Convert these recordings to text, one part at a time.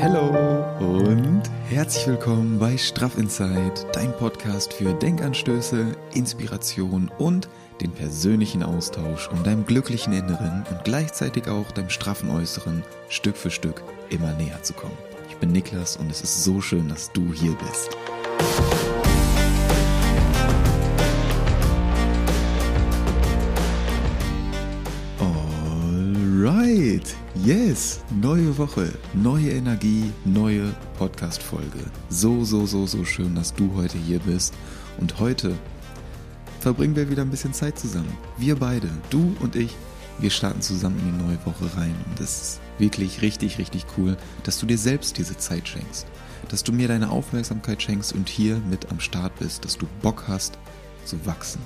Hallo und herzlich willkommen bei Straff Inside, dein Podcast für Denkanstöße, Inspiration und den persönlichen Austausch, um deinem glücklichen Inneren und gleichzeitig auch deinem straffen Äußeren Stück für Stück immer näher zu kommen. Ich bin Niklas und es ist so schön, dass du hier bist. Yes, neue Woche, neue Energie, neue Podcast-Folge. So, so, so, so schön, dass du heute hier bist. Und heute verbringen wir wieder ein bisschen Zeit zusammen. Wir beide, du und ich, wir starten zusammen in die neue Woche rein. Und es ist wirklich richtig, richtig cool, dass du dir selbst diese Zeit schenkst. Dass du mir deine Aufmerksamkeit schenkst und hier mit am Start bist. Dass du Bock hast zu wachsen.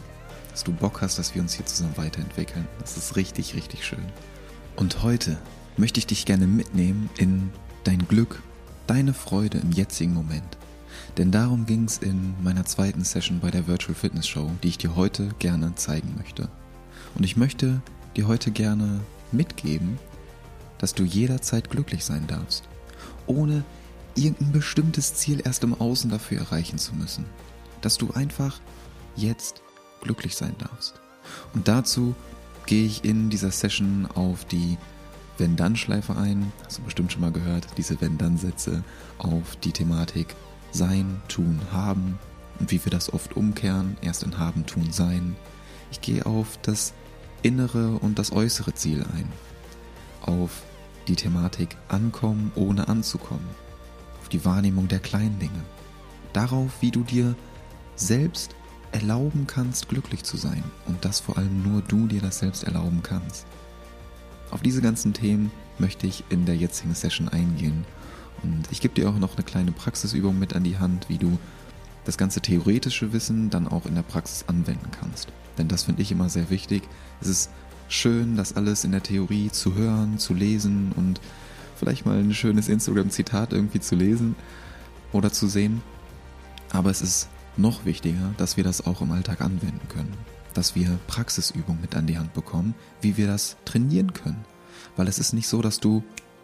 Dass du Bock hast, dass wir uns hier zusammen weiterentwickeln. Das ist richtig, richtig schön. Und heute möchte ich dich gerne mitnehmen in dein Glück, deine Freude im jetzigen Moment. Denn darum ging es in meiner zweiten Session bei der Virtual Fitness Show, die ich dir heute gerne zeigen möchte. Und ich möchte dir heute gerne mitgeben, dass du jederzeit glücklich sein darfst, ohne irgendein bestimmtes Ziel erst im Außen dafür erreichen zu müssen. Dass du einfach jetzt glücklich sein darfst. Und dazu gehe ich in dieser Session auf die Wenn-Dann-Schleife ein. Hast du bestimmt schon mal gehört, diese Wenn-Dann-Sätze auf die Thematik Sein, Tun, Haben und wie wir das oft umkehren, erst in Haben, Tun, Sein. Ich gehe auf das innere und das äußere Ziel ein. Auf die Thematik Ankommen ohne anzukommen. Auf die Wahrnehmung der kleinen Dinge. Darauf, wie du dir selbst erlauben kannst, glücklich zu sein und dass vor allem nur du dir das selbst erlauben kannst. Auf diese ganzen Themen möchte ich in der jetzigen Session eingehen und ich gebe dir auch noch eine kleine Praxisübung mit an die Hand, wie du das ganze theoretische Wissen dann auch in der Praxis anwenden kannst. Denn das finde ich immer sehr wichtig. Es ist schön, das alles in der Theorie zu hören, zu lesen und vielleicht mal ein schönes Instagram-Zitat irgendwie zu lesen oder zu sehen. Aber es ist noch wichtiger, dass wir das auch im Alltag anwenden können. Dass wir Praxisübungen mit an die Hand bekommen, wie wir das trainieren können. Weil es ist nicht so, dass du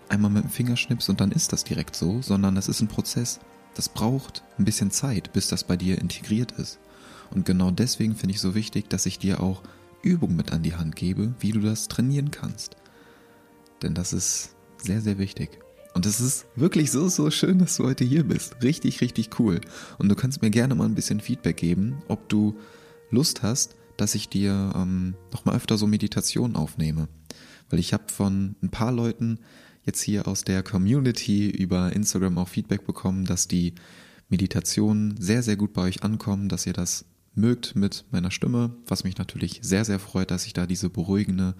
einmal mit dem Finger schnippst und dann ist das direkt so, sondern das ist ein Prozess. Das braucht ein bisschen Zeit, bis das bei dir integriert ist. Und genau deswegen finde ich so wichtig, dass ich dir auch Übungen mit an die Hand gebe, wie du das trainieren kannst. Denn das ist sehr, sehr wichtig. Und es ist wirklich so, so schön, dass du heute hier bist. Richtig, richtig cool. Und du kannst mir gerne mal ein bisschen Feedback geben, ob du Lust hast, dass ich dir ähm, noch mal öfter so Meditationen aufnehme. Weil ich habe von ein paar Leuten jetzt hier aus der Community über Instagram auch Feedback bekommen, dass die Meditationen sehr, sehr gut bei euch ankommen, dass ihr das mögt mit meiner Stimme, was mich natürlich sehr, sehr freut, dass ich da diese beruhigende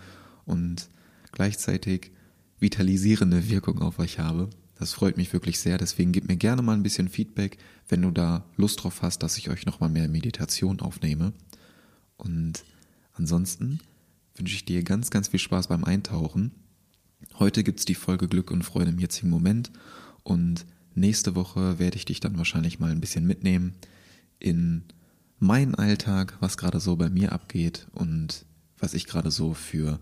und gleichzeitig vitalisierende Wirkung auf euch habe. Das freut mich wirklich sehr. Deswegen gebt mir gerne mal ein bisschen Feedback, wenn du da Lust drauf hast, dass ich euch nochmal mehr Meditation aufnehme. Und ansonsten wünsche ich dir ganz, ganz viel Spaß beim Eintauchen. Heute gibt's die Folge Glück und Freude im jetzigen Moment. Und nächste Woche werde ich dich dann wahrscheinlich mal ein bisschen mitnehmen in meinen Alltag, was gerade so bei mir abgeht und was ich gerade so für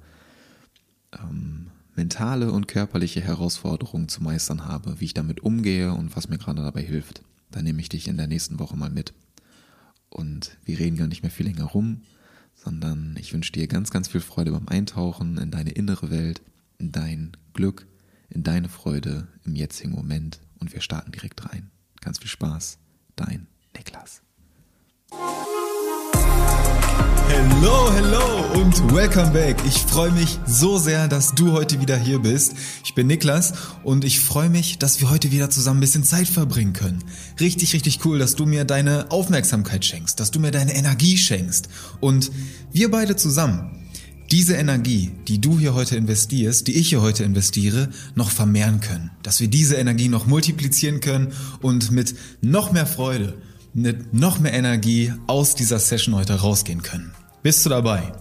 ähm, mentale und körperliche Herausforderungen zu meistern habe, wie ich damit umgehe und was mir gerade dabei hilft. Da nehme ich dich in der nächsten Woche mal mit. Und wir reden gar nicht mehr viel länger rum, sondern ich wünsche dir ganz, ganz viel Freude beim Eintauchen in deine innere Welt, in dein Glück, in deine Freude im jetzigen Moment. Und wir starten direkt rein. Ganz viel Spaß. Dein Niklas. Hello, hello und welcome back. Ich freue mich so sehr, dass du heute wieder hier bist. Ich bin Niklas und ich freue mich, dass wir heute wieder zusammen ein bisschen Zeit verbringen können. Richtig, richtig cool, dass du mir deine Aufmerksamkeit schenkst, dass du mir deine Energie schenkst und wir beide zusammen diese Energie, die du hier heute investierst, die ich hier heute investiere, noch vermehren können. Dass wir diese Energie noch multiplizieren können und mit noch mehr Freude, mit noch mehr Energie aus dieser Session heute rausgehen können. Bist du dabei?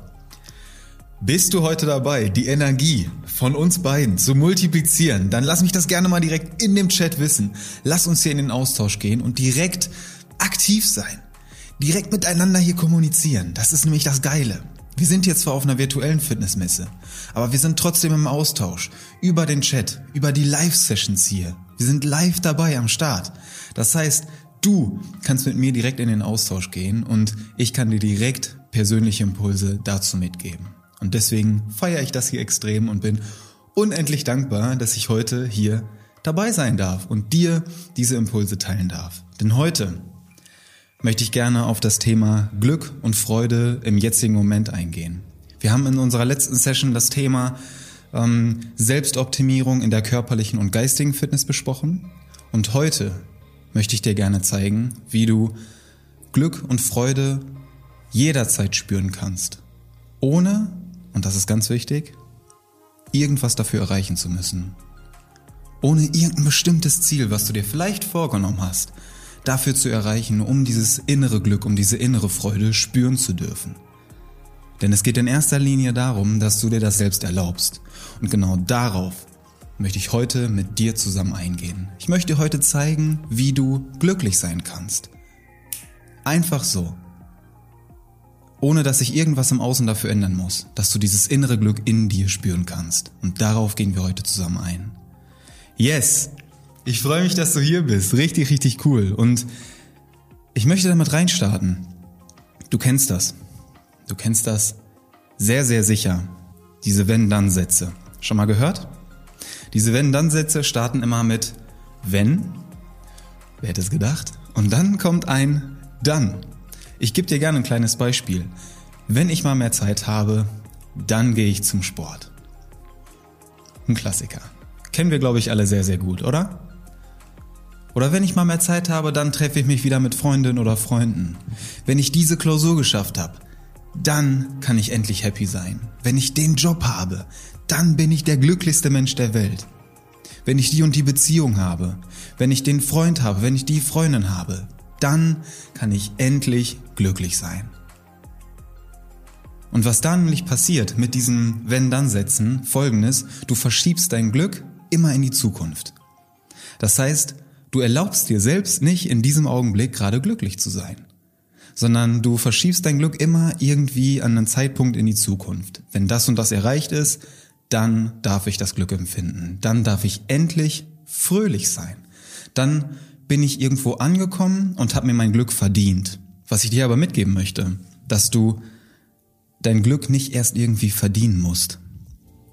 Bist du heute dabei, die Energie von uns beiden zu multiplizieren? Dann lass mich das gerne mal direkt in dem Chat wissen. Lass uns hier in den Austausch gehen und direkt aktiv sein. Direkt miteinander hier kommunizieren. Das ist nämlich das Geile. Wir sind jetzt zwar auf einer virtuellen Fitnessmesse, aber wir sind trotzdem im Austausch über den Chat, über die Live-Sessions hier Wir sind live dabei am Start. Das heißt, du kannst mit mir direkt in den Austausch gehen und ich kann dir direkt persönliche Impulse dazu mitgeben. Und deswegen feiere ich das hier extrem und bin unendlich dankbar, dass ich heute hier dabei sein darf und dir diese Impulse teilen darf. Denn heute möchte ich gerne auf das Thema Glück und Freude im jetzigen Moment eingehen. Wir haben in unserer letzten Session das Thema ähm, Selbstoptimierung in der körperlichen und geistigen Fitness besprochen. Und heute möchte ich dir gerne zeigen, wie du Glück und Freude jederzeit spüren kannst. Ohne, und das ist ganz wichtig, irgendwas dafür erreichen zu müssen. Ohne irgendein bestimmtes Ziel, was du dir vielleicht vorgenommen hast, dafür zu erreichen, um dieses innere Glück, um diese innere Freude spüren zu dürfen. Denn es geht in erster Linie darum, dass du dir das selbst erlaubst. Und genau darauf möchte ich heute mit dir zusammen eingehen. Ich möchte dir heute zeigen, wie du glücklich sein kannst. Einfach so. Ohne dass sich irgendwas im Außen dafür ändern muss, dass du dieses innere Glück in dir spüren kannst. Und darauf gehen wir heute zusammen ein. Yes! Ich freue mich, dass du hier bist. Richtig, richtig cool. Und ich möchte damit reinstarten. Du kennst das. Du kennst das sehr, sehr sicher. Diese Wenn-Dann-Sätze. Schon mal gehört? Diese Wenn-Dann-Sätze starten immer mit Wenn. Wer hätte es gedacht? Und dann kommt ein Dann. Ich gebe dir gerne ein kleines Beispiel. Wenn ich mal mehr Zeit habe, dann gehe ich zum Sport. Ein Klassiker. Kennen wir, glaube ich, alle sehr, sehr gut, oder? Oder wenn ich mal mehr Zeit habe, dann treffe ich mich wieder mit Freundinnen oder Freunden. Wenn ich diese Klausur geschafft habe, dann kann ich endlich happy sein. Wenn ich den Job habe, dann bin ich der glücklichste Mensch der Welt. Wenn ich die und die Beziehung habe, wenn ich den Freund habe, wenn ich die Freundin habe, dann kann ich endlich glücklich sein. Und was dann nämlich passiert mit diesen Wenn-Dann-Sätzen, folgendes, du verschiebst dein Glück immer in die Zukunft. Das heißt, du erlaubst dir selbst nicht in diesem Augenblick gerade glücklich zu sein sondern du verschiebst dein Glück immer irgendwie an einen Zeitpunkt in die Zukunft. Wenn das und das erreicht ist, dann darf ich das Glück empfinden. Dann darf ich endlich fröhlich sein. Dann bin ich irgendwo angekommen und habe mir mein Glück verdient. Was ich dir aber mitgeben möchte, dass du dein Glück nicht erst irgendwie verdienen musst,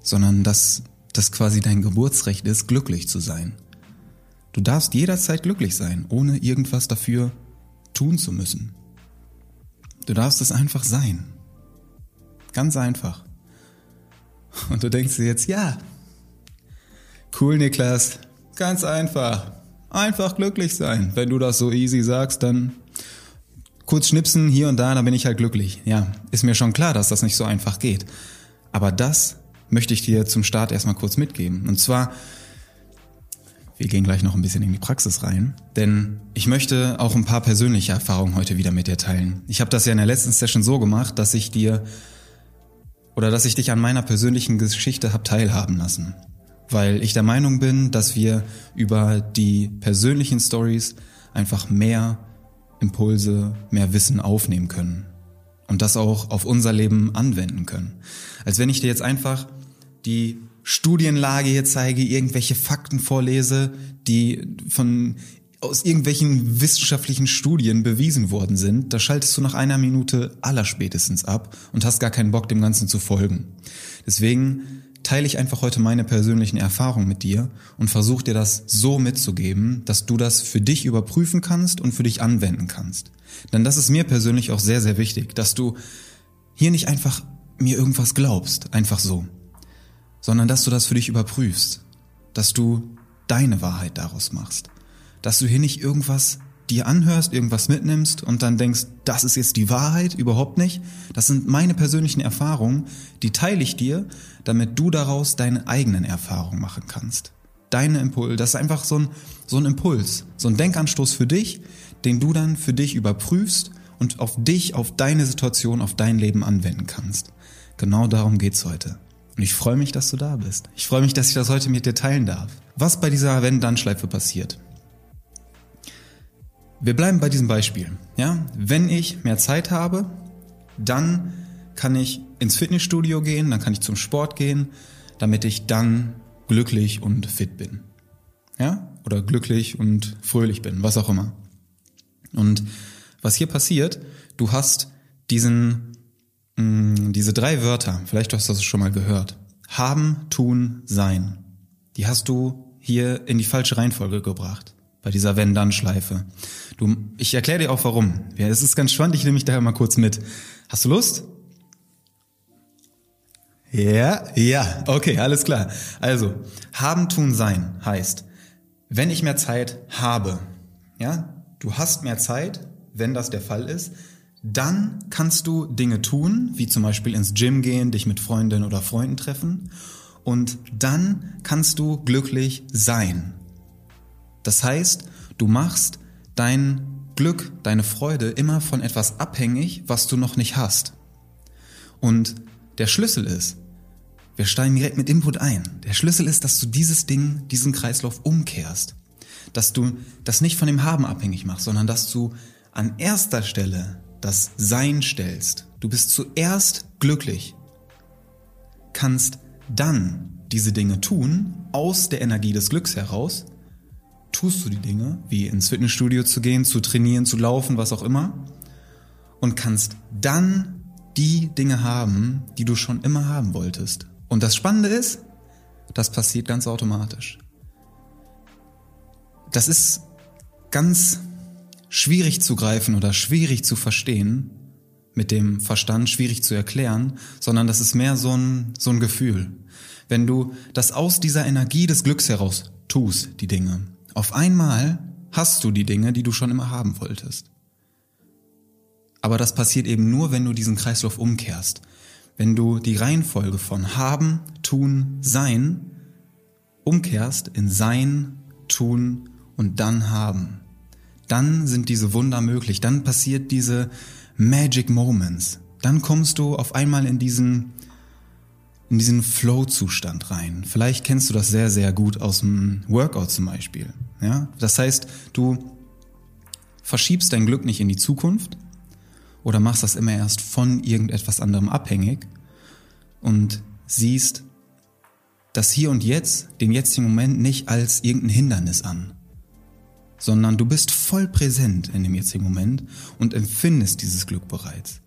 sondern dass das quasi dein Geburtsrecht ist, glücklich zu sein. Du darfst jederzeit glücklich sein, ohne irgendwas dafür tun zu müssen. Du darfst es einfach sein. Ganz einfach. Und du denkst dir jetzt, ja, cool, Niklas, ganz einfach. Einfach glücklich sein. Wenn du das so easy sagst, dann kurz schnipsen hier und da, dann bin ich halt glücklich. Ja, ist mir schon klar, dass das nicht so einfach geht. Aber das möchte ich dir zum Start erstmal kurz mitgeben. Und zwar wir gehen gleich noch ein bisschen in die Praxis rein, denn ich möchte auch ein paar persönliche Erfahrungen heute wieder mit dir teilen. Ich habe das ja in der letzten Session so gemacht, dass ich dir oder dass ich dich an meiner persönlichen Geschichte habe teilhaben lassen, weil ich der Meinung bin, dass wir über die persönlichen Stories einfach mehr Impulse, mehr Wissen aufnehmen können und das auch auf unser Leben anwenden können. Als wenn ich dir jetzt einfach die Studienlage hier zeige, irgendwelche Fakten vorlese, die von aus irgendwelchen wissenschaftlichen Studien bewiesen worden sind, da schaltest du nach einer Minute allerspätestens ab und hast gar keinen Bock, dem Ganzen zu folgen. Deswegen teile ich einfach heute meine persönlichen Erfahrungen mit dir und versuche dir das so mitzugeben, dass du das für dich überprüfen kannst und für dich anwenden kannst. Denn das ist mir persönlich auch sehr, sehr wichtig, dass du hier nicht einfach mir irgendwas glaubst, einfach so, sondern dass du das für dich überprüfst, dass du deine Wahrheit daraus machst, dass du hier nicht irgendwas dir anhörst, irgendwas mitnimmst und dann denkst, das ist jetzt die Wahrheit, überhaupt nicht. Das sind meine persönlichen Erfahrungen, die teile ich dir, damit du daraus deine eigenen Erfahrungen machen kannst. Deine Impulse, das ist einfach so ein, so ein Impuls, so ein Denkanstoß für dich, den du dann für dich überprüfst und auf dich, auf deine Situation, auf dein Leben anwenden kannst. Genau darum geht's heute. Und ich freue mich, dass du da bist. Ich freue mich, dass ich das heute mit dir teilen darf. Was bei dieser Wenn-Dann-Schleife passiert. Wir bleiben bei diesem Beispiel. Ja? Wenn ich mehr Zeit habe, dann kann ich ins Fitnessstudio gehen, dann kann ich zum Sport gehen, damit ich dann glücklich und fit bin. ja, oder glücklich und fröhlich bin, was auch immer. Und was hier passiert, du hast diesen, mh, mm, diese drei Wörter, vielleicht hast du das schon mal gehört. Haben, tun, sein. Die hast du hier in die falsche Reihenfolge gebracht bei dieser Wenn-Dann-Schleife. Du, ich erkläre dir auch warum. Ja, es ist ganz spannend, ich nehme mich daher mal kurz mit. Hast du Lust? Ja, ja, okay, alles klar. Also, haben, tun, sein heißt, wenn ich mehr Zeit habe, ja, du hast mehr Zeit, wenn das der Fall ist, dann kannst du Dinge tun, wie zum Beispiel ins Gym gehen, dich mit Freundinnen oder Freunden treffen und dann kannst du glücklich sein. Das heißt, du machst dein Glück, deine Freude immer von etwas abhängig, was du noch nicht hast. Und der Schlüssel ist, wir steigen direkt mit Input ein. Der Schlüssel ist, dass du dieses Ding, diesen Kreislauf umkehrst. Dass du das nicht von dem Haben abhängig machst, sondern dass du an erster Stelle das Sein stellst. Du bist zuerst glücklich, kannst dann diese Dinge tun, aus der Energie des Glücks heraus, tust du die Dinge, wie ins Fitnessstudio zu gehen, zu trainieren, zu laufen, was auch immer, und kannst dann die Dinge haben, die du schon immer haben wolltest. Und das Spannende ist, das passiert ganz automatisch. Das ist ganz schwierig zu greifen oder schwierig zu verstehen, mit dem Verstand schwierig zu erklären, sondern das ist mehr so ein, so ein Gefühl. Wenn du das aus dieser Energie des Glücks heraus tust, die Dinge, auf einmal hast du die Dinge, die du schon immer haben wolltest. Aber das passiert eben nur, wenn du diesen Kreislauf umkehrst. Wenn du die Reihenfolge von haben, tun, sein umkehrst in sein, tun und dann haben dann sind diese Wunder möglich, dann passiert diese Magic Moments. Dann kommst du auf einmal in diesen, in diesen Flow-Zustand rein. Vielleicht kennst du das sehr, sehr gut aus dem Workout zum Beispiel. Ja? Das heißt, du verschiebst dein Glück nicht in die Zukunft oder machst das immer erst von irgendetwas anderem abhängig und siehst das Hier und Jetzt, den jetzigen Moment nicht als irgendein Hindernis an, sondern du bist voll präsent in dem jetzigen Moment und empfindest dieses Glück bereits.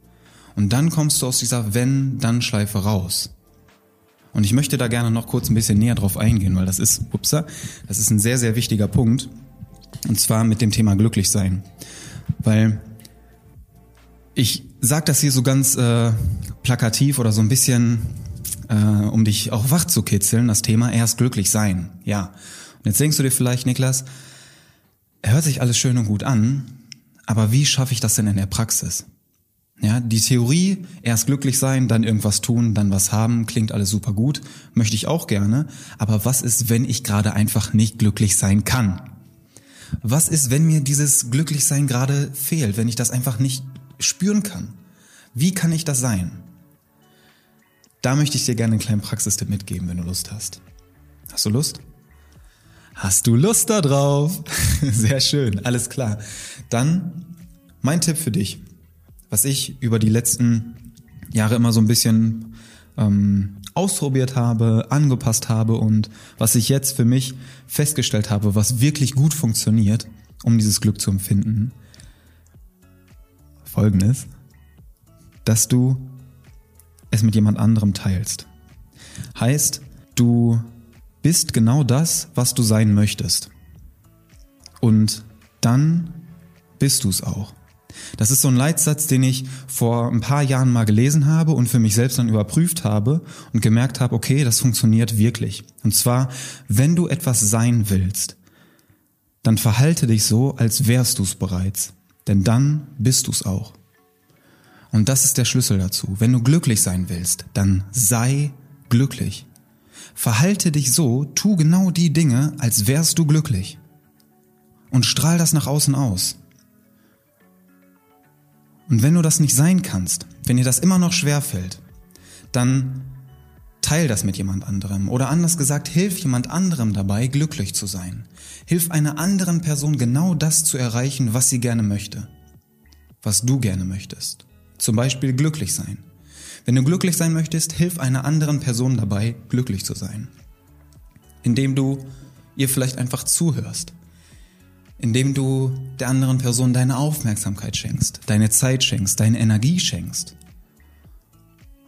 Und dann kommst du aus dieser Wenn-Dann-Schleife raus. Und ich möchte da gerne noch kurz ein bisschen näher drauf eingehen, weil das ist, upsa, das ist ein sehr, sehr wichtiger Punkt. Und zwar mit dem Thema glücklich sein. Weil ich sag das hier so ganz äh, plakativ oder so ein bisschen, äh, um dich auch wach zu kitzeln, das Thema erst glücklich sein. Ja. Und jetzt denkst du dir vielleicht, Niklas, hört sich alles schön und gut an, aber wie schaffe ich das denn in der Praxis? Ja, die Theorie, erst glücklich sein, dann irgendwas tun, dann was haben, klingt alles super gut, möchte ich auch gerne, aber was ist, wenn ich gerade einfach nicht glücklich sein kann? Was ist, wenn mir dieses Glücklichsein gerade fehlt, wenn ich das einfach nicht spüren kann? Wie kann ich das sein? Da möchte ich dir gerne einen kleinen Praxistipp mitgeben, wenn du Lust hast. Hast du Lust? Hast du Lust da drauf? Sehr schön, alles klar. Dann mein Tipp für dich, was ich über die letzten Jahre immer so ein bisschen ähm, ausprobiert habe, angepasst habe und was ich jetzt für mich festgestellt habe, was wirklich gut funktioniert, um dieses Glück zu empfinden. Folgendes, dass du es mit jemand anderem teilst. Heißt, du bist genau das, was du sein möchtest. Und dann bist du es auch. Das ist so ein Leitsatz, den ich vor ein paar Jahren mal gelesen habe und für mich selbst dann überprüft habe und gemerkt habe, okay, das funktioniert wirklich. Und zwar, wenn du etwas sein willst, dann verhalte dich so, als wärst du es bereits. Denn dann bist du es auch. Und das ist der Schlüssel dazu. Wenn du glücklich sein willst, dann sei glücklich. Verhalte dich so, tu genau die Dinge, als wärst du glücklich. Und strahl das nach außen aus. Und wenn du das nicht sein kannst, wenn dir das immer noch schwer fällt, dann teil das mit jemand anderem. Oder anders gesagt, hilf jemand anderem dabei, glücklich zu sein. Hilf einer anderen Person genau das zu erreichen, was sie gerne möchte. Was du gerne möchtest. Zum Beispiel glücklich sein. Wenn du glücklich sein möchtest, hilf einer anderen Person dabei, glücklich zu sein. Indem du ihr vielleicht einfach zuhörst, indem du der anderen Person deine Aufmerksamkeit schenkst, deine Zeit schenkst, deine Energie schenkst.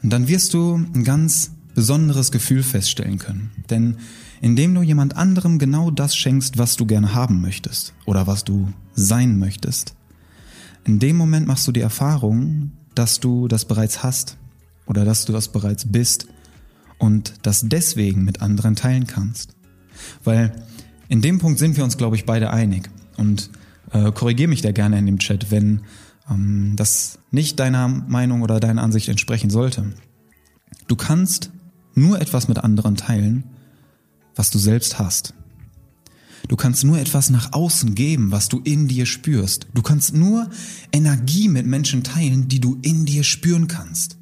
Und dann wirst du ein ganz besonderes Gefühl feststellen können. Denn indem du jemand anderem genau das schenkst, was du gerne haben möchtest oder was du sein möchtest, in dem Moment machst du die Erfahrung, dass du das bereits hast oder dass du das bereits bist und das deswegen mit anderen teilen kannst. Weil in dem Punkt sind wir uns, glaube ich, beide einig. Und äh, korrigiere mich da gerne in dem Chat, wenn ähm, das nicht deiner Meinung oder deiner Ansicht entsprechen sollte. Du kannst nur etwas mit anderen teilen, was du selbst hast. Du kannst nur etwas nach außen geben, was du in dir spürst. Du kannst nur Energie mit Menschen teilen, die du in dir spüren kannst.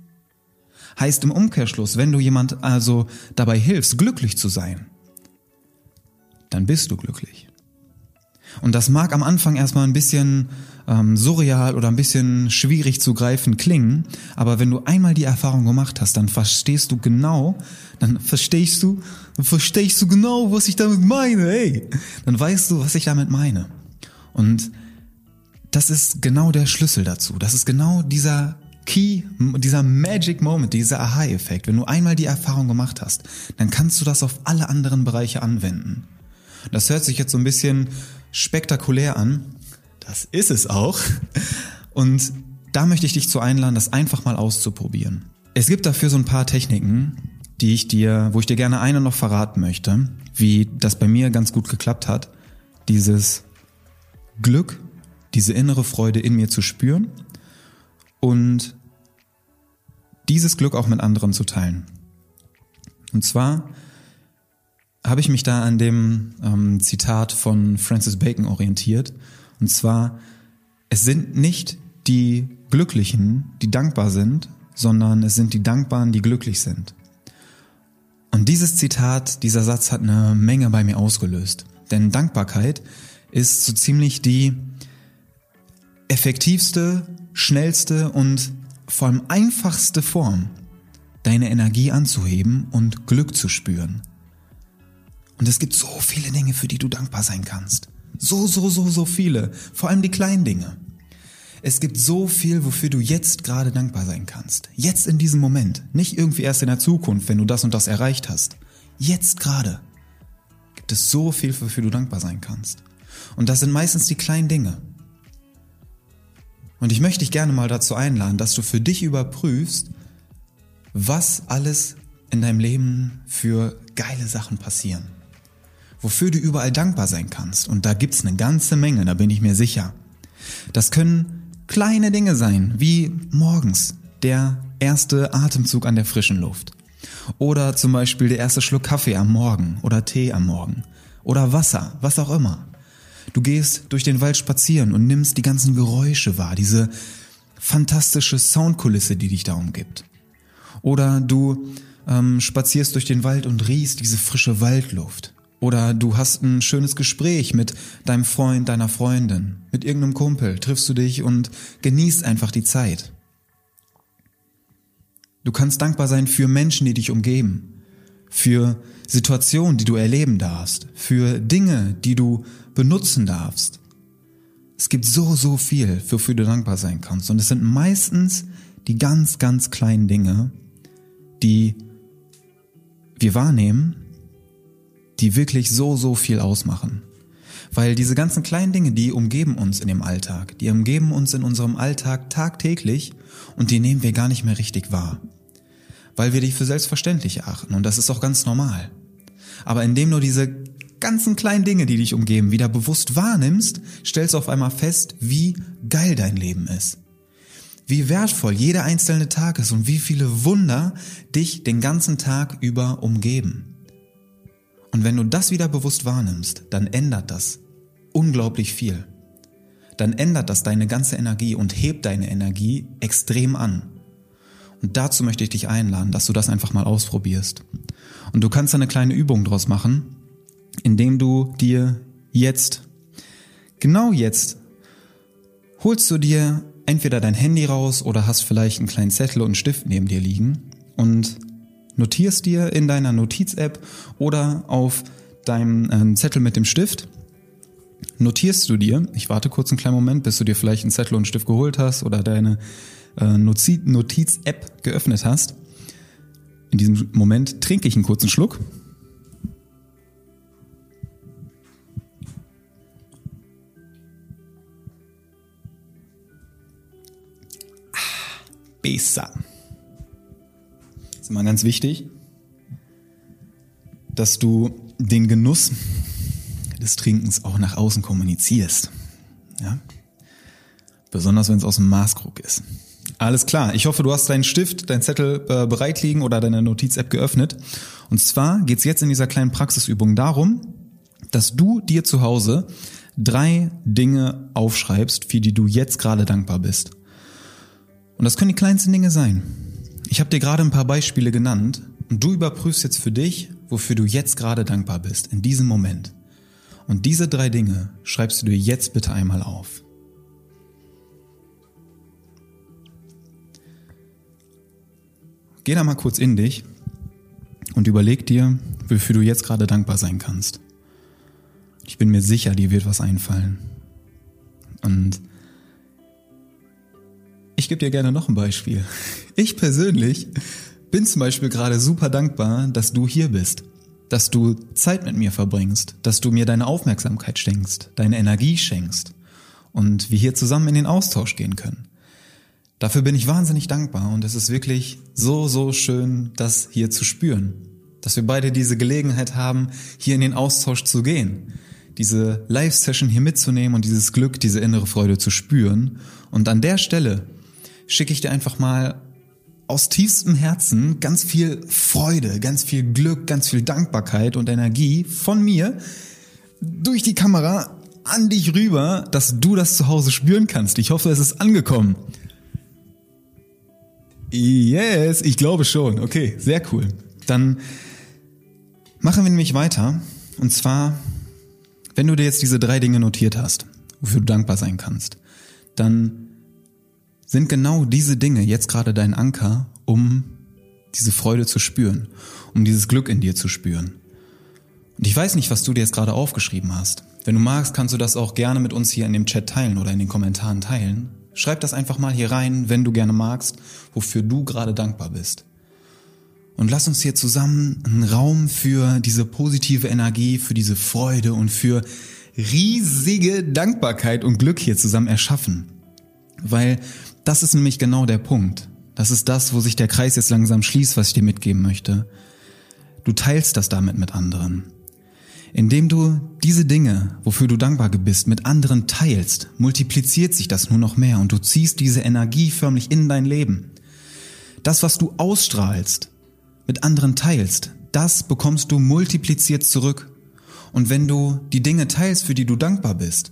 Heißt im Umkehrschluss, wenn du jemand also dabei hilfst, glücklich zu sein, dann bist du glücklich. Und das mag am Anfang erstmal ein bisschen ähm, surreal oder ein bisschen schwierig zu greifen klingen, aber wenn du einmal die Erfahrung gemacht hast, dann verstehst du genau, dann verstehst du, dann verstehst du genau, was ich damit meine, hey. Dann weißt du, was ich damit meine. Und das ist genau der Schlüssel dazu. Das ist genau dieser Key, dieser Magic Moment, dieser Aha-Effekt. Wenn du einmal die Erfahrung gemacht hast, dann kannst du das auf alle anderen Bereiche anwenden. Das hört sich jetzt so ein bisschen spektakulär an. Das ist es auch. Und da möchte ich dich zu einladen, das einfach mal auszuprobieren. Es gibt dafür so ein paar Techniken, die ich dir, wo ich dir gerne eine noch verraten möchte, wie das bei mir ganz gut geklappt hat, dieses Glück, diese innere Freude in mir zu spüren und dieses Glück auch mit anderen zu teilen. Und zwar habe ich mich da an dem ähm, Zitat von Francis Bacon orientiert. Und zwar, es sind nicht die Glücklichen, die dankbar sind, sondern es sind die Dankbaren, die glücklich sind. Und dieses Zitat, dieser Satz hat eine Menge bei mir ausgelöst. Denn Dankbarkeit ist so ziemlich die effektivste, schnellste und vor allem einfachste Form, deine Energie anzuheben und Glück zu spüren. Und es gibt so viele Dinge, für die du dankbar sein kannst. So, so, so, so viele. Vor allem die kleinen Dinge. Es gibt so viel, wofür du jetzt gerade dankbar sein kannst. Jetzt in diesem Moment. Nicht irgendwie erst in der Zukunft, wenn du das und das erreicht hast. Jetzt gerade gibt es so viel, wofür du dankbar sein kannst. Und das sind meistens die kleinen Dinge. Und ich möchte dich gerne mal dazu einladen, dass du für dich überprüfst, was alles in deinem Leben für geile Sachen passieren wofür du überall dankbar sein kannst. Und da gibt's eine ganze Menge, da bin ich mir sicher. Das können kleine Dinge sein, wie morgens der erste Atemzug an der frischen Luft. Oder zum Beispiel der erste Schluck Kaffee am Morgen oder Tee am Morgen. Oder Wasser, was auch immer. Du gehst durch den Wald spazieren und nimmst die ganzen Geräusche wahr, diese fantastische Soundkulisse, die dich da umgibt. Oder du ähm, spazierst durch den Wald und riechst diese frische Waldluft. Oder du hast ein schönes Gespräch mit deinem Freund, deiner Freundin, mit irgendeinem Kumpel, triffst du dich und genießt einfach die Zeit. Du kannst dankbar sein für Menschen, die dich umgeben, für Situationen, die du erleben darfst, für Dinge, die du benutzen darfst. Es gibt so, so viel, wofür du dankbar sein kannst. Und es sind meistens die ganz, ganz kleinen Dinge, die wir wahrnehmen die wirklich so, so viel ausmachen. Weil diese ganzen kleinen Dinge, die umgeben uns in dem Alltag, die umgeben uns in unserem Alltag tagtäglich und die nehmen wir gar nicht mehr richtig wahr. Weil wir die für selbstverständlich erachten und das ist auch ganz normal. Aber indem du diese ganzen kleinen Dinge, die dich umgeben, wieder bewusst wahrnimmst, stellst du auf einmal fest, wie geil dein Leben ist. Wie wertvoll jeder einzelne Tag ist und wie viele Wunder dich den ganzen Tag über umgeben. Und wenn du das wieder bewusst wahrnimmst, dann ändert das unglaublich viel. Dann ändert das deine ganze Energie und hebt deine Energie extrem an. Und dazu möchte ich dich einladen, dass du das einfach mal ausprobierst. Und du kannst eine kleine Übung draus machen, indem du dir jetzt, genau jetzt, holst du dir entweder dein Handy raus oder hast vielleicht einen kleinen Zettel und einen Stift neben dir liegen und notierst dir in deiner Notiz-App oder auf deinem äh, Zettel mit dem Stift notierst du dir, ich warte kurz einen kleinen Moment, bis du dir vielleicht einen Zettel und einen Stift geholt hast oder deine äh, Notiz-App geöffnet hast. In diesem Moment trinke ich einen kurzen Schluck. Ah, besser. Ist immer ganz wichtig, dass du den Genuss des Trinkens auch nach außen kommunizierst. Ja? Besonders wenn es aus dem Maßkrug ist. Alles klar. Ich hoffe, du hast deinen Stift, deinen Zettel äh, bereit liegen oder deine Notiz-App geöffnet. Und zwar geht es jetzt in dieser kleinen Praxisübung darum, dass du dir zu Hause drei Dinge aufschreibst, für die du jetzt gerade dankbar bist. Und das können die kleinsten Dinge sein. Ich habe dir gerade ein paar Beispiele genannt und du überprüfst jetzt für dich, wofür du jetzt gerade dankbar bist, in diesem Moment. Und diese drei Dinge schreibst du dir jetzt bitte einmal auf. Geh da mal kurz in dich und überleg dir, wofür du jetzt gerade dankbar sein kannst. Ich bin mir sicher, dir wird was einfallen. Und ich gebe dir gerne noch ein Beispiel. Ich persönlich bin zum Beispiel gerade super dankbar, dass du hier bist dass du Zeit mit mir verbringst, dass du mir deine Aufmerksamkeit schenkst, deine Energie schenkst und wir hier zusammen in den Austausch gehen können. Dafür bin ich wahnsinnig dankbar und es ist wirklich so, so schön, das hier zu spüren. Dass wir beide diese Gelegenheit haben, hier in den Austausch zu gehen, diese Live-Session hier mitzunehmen und dieses Glück, diese innere Freude zu spüren. Und an der Stelle schicke ich dir einfach mal aus tiefstem Herzen ganz viel Freude, ganz viel Glück, ganz viel Dankbarkeit und Energie von mir durch die Kamera an dich rüber, dass du das zu Hause spüren kannst. Ich hoffe, es ist angekommen. Yes, ich glaube schon. Okay, sehr cool. Dann machen wir nämlich weiter. Und zwar, wenn du dir jetzt diese drei Dinge notiert hast, wofür du dankbar sein kannst, dann sind genau diese Dinge jetzt gerade dein Anker, um diese Freude zu spüren, um dieses Glück in dir zu spüren. Und ich weiß nicht, was du dir jetzt gerade aufgeschrieben hast. Wenn du magst, kannst du das auch gerne mit uns hier in dem Chat teilen oder in den Kommentaren teilen. Schreib das einfach mal hier rein, wenn du gerne magst, wofür du gerade dankbar bist. Und lass uns hier zusammen einen Raum für diese positive Energie, für diese Freude und für riesige Dankbarkeit und Glück hier zusammen erschaffen. Weil das ist nämlich genau der Punkt. Das ist das, wo sich der Kreis jetzt langsam schließt, was ich dir mitgeben möchte. Du teilst das damit mit anderen. Indem du diese Dinge, wofür du dankbar bist, mit anderen teilst, multipliziert sich das nur noch mehr und du ziehst diese Energie förmlich in dein Leben. Das, was du ausstrahlst, mit anderen teilst, das bekommst du multipliziert zurück. Und wenn du die Dinge teilst, für die du dankbar bist,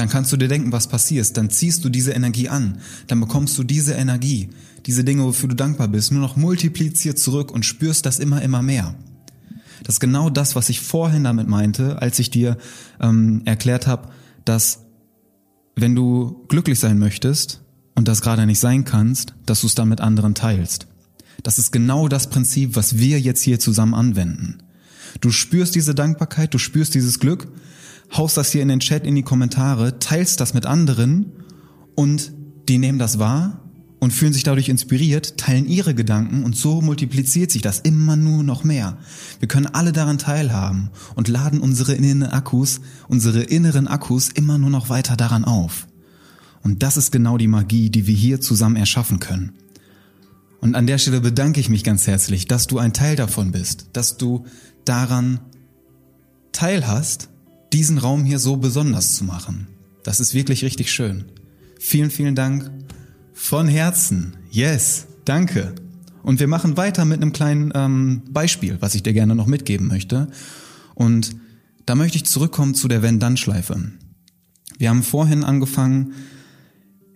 dann kannst du dir denken, was passiert. Dann ziehst du diese Energie an. Dann bekommst du diese Energie, diese Dinge, wofür du dankbar bist, nur noch multipliziert zurück und spürst das immer, immer mehr. Das ist genau das, was ich vorhin damit meinte, als ich dir ähm, erklärt habe, dass wenn du glücklich sein möchtest und das gerade nicht sein kannst, dass du es dann mit anderen teilst. Das ist genau das Prinzip, was wir jetzt hier zusammen anwenden. Du spürst diese Dankbarkeit, du spürst dieses Glück, haust das hier in den Chat, in die Kommentare, teilst das mit anderen und die nehmen das wahr und fühlen sich dadurch inspiriert, teilen ihre Gedanken und so multipliziert sich das immer nur noch mehr. Wir können alle daran teilhaben und laden unsere inneren Akkus, unsere inneren Akkus immer nur noch weiter daran auf. Und das ist genau die Magie, die wir hier zusammen erschaffen können. Und an der Stelle bedanke ich mich ganz herzlich, dass du ein Teil davon bist, dass du daran teilhast diesen Raum hier so besonders zu machen. Das ist wirklich richtig schön. Vielen, vielen Dank von Herzen. Yes, danke. Und wir machen weiter mit einem kleinen ähm, Beispiel, was ich dir gerne noch mitgeben möchte. Und da möchte ich zurückkommen zu der Wenn-Dann-Schleife. Wir haben vorhin angefangen,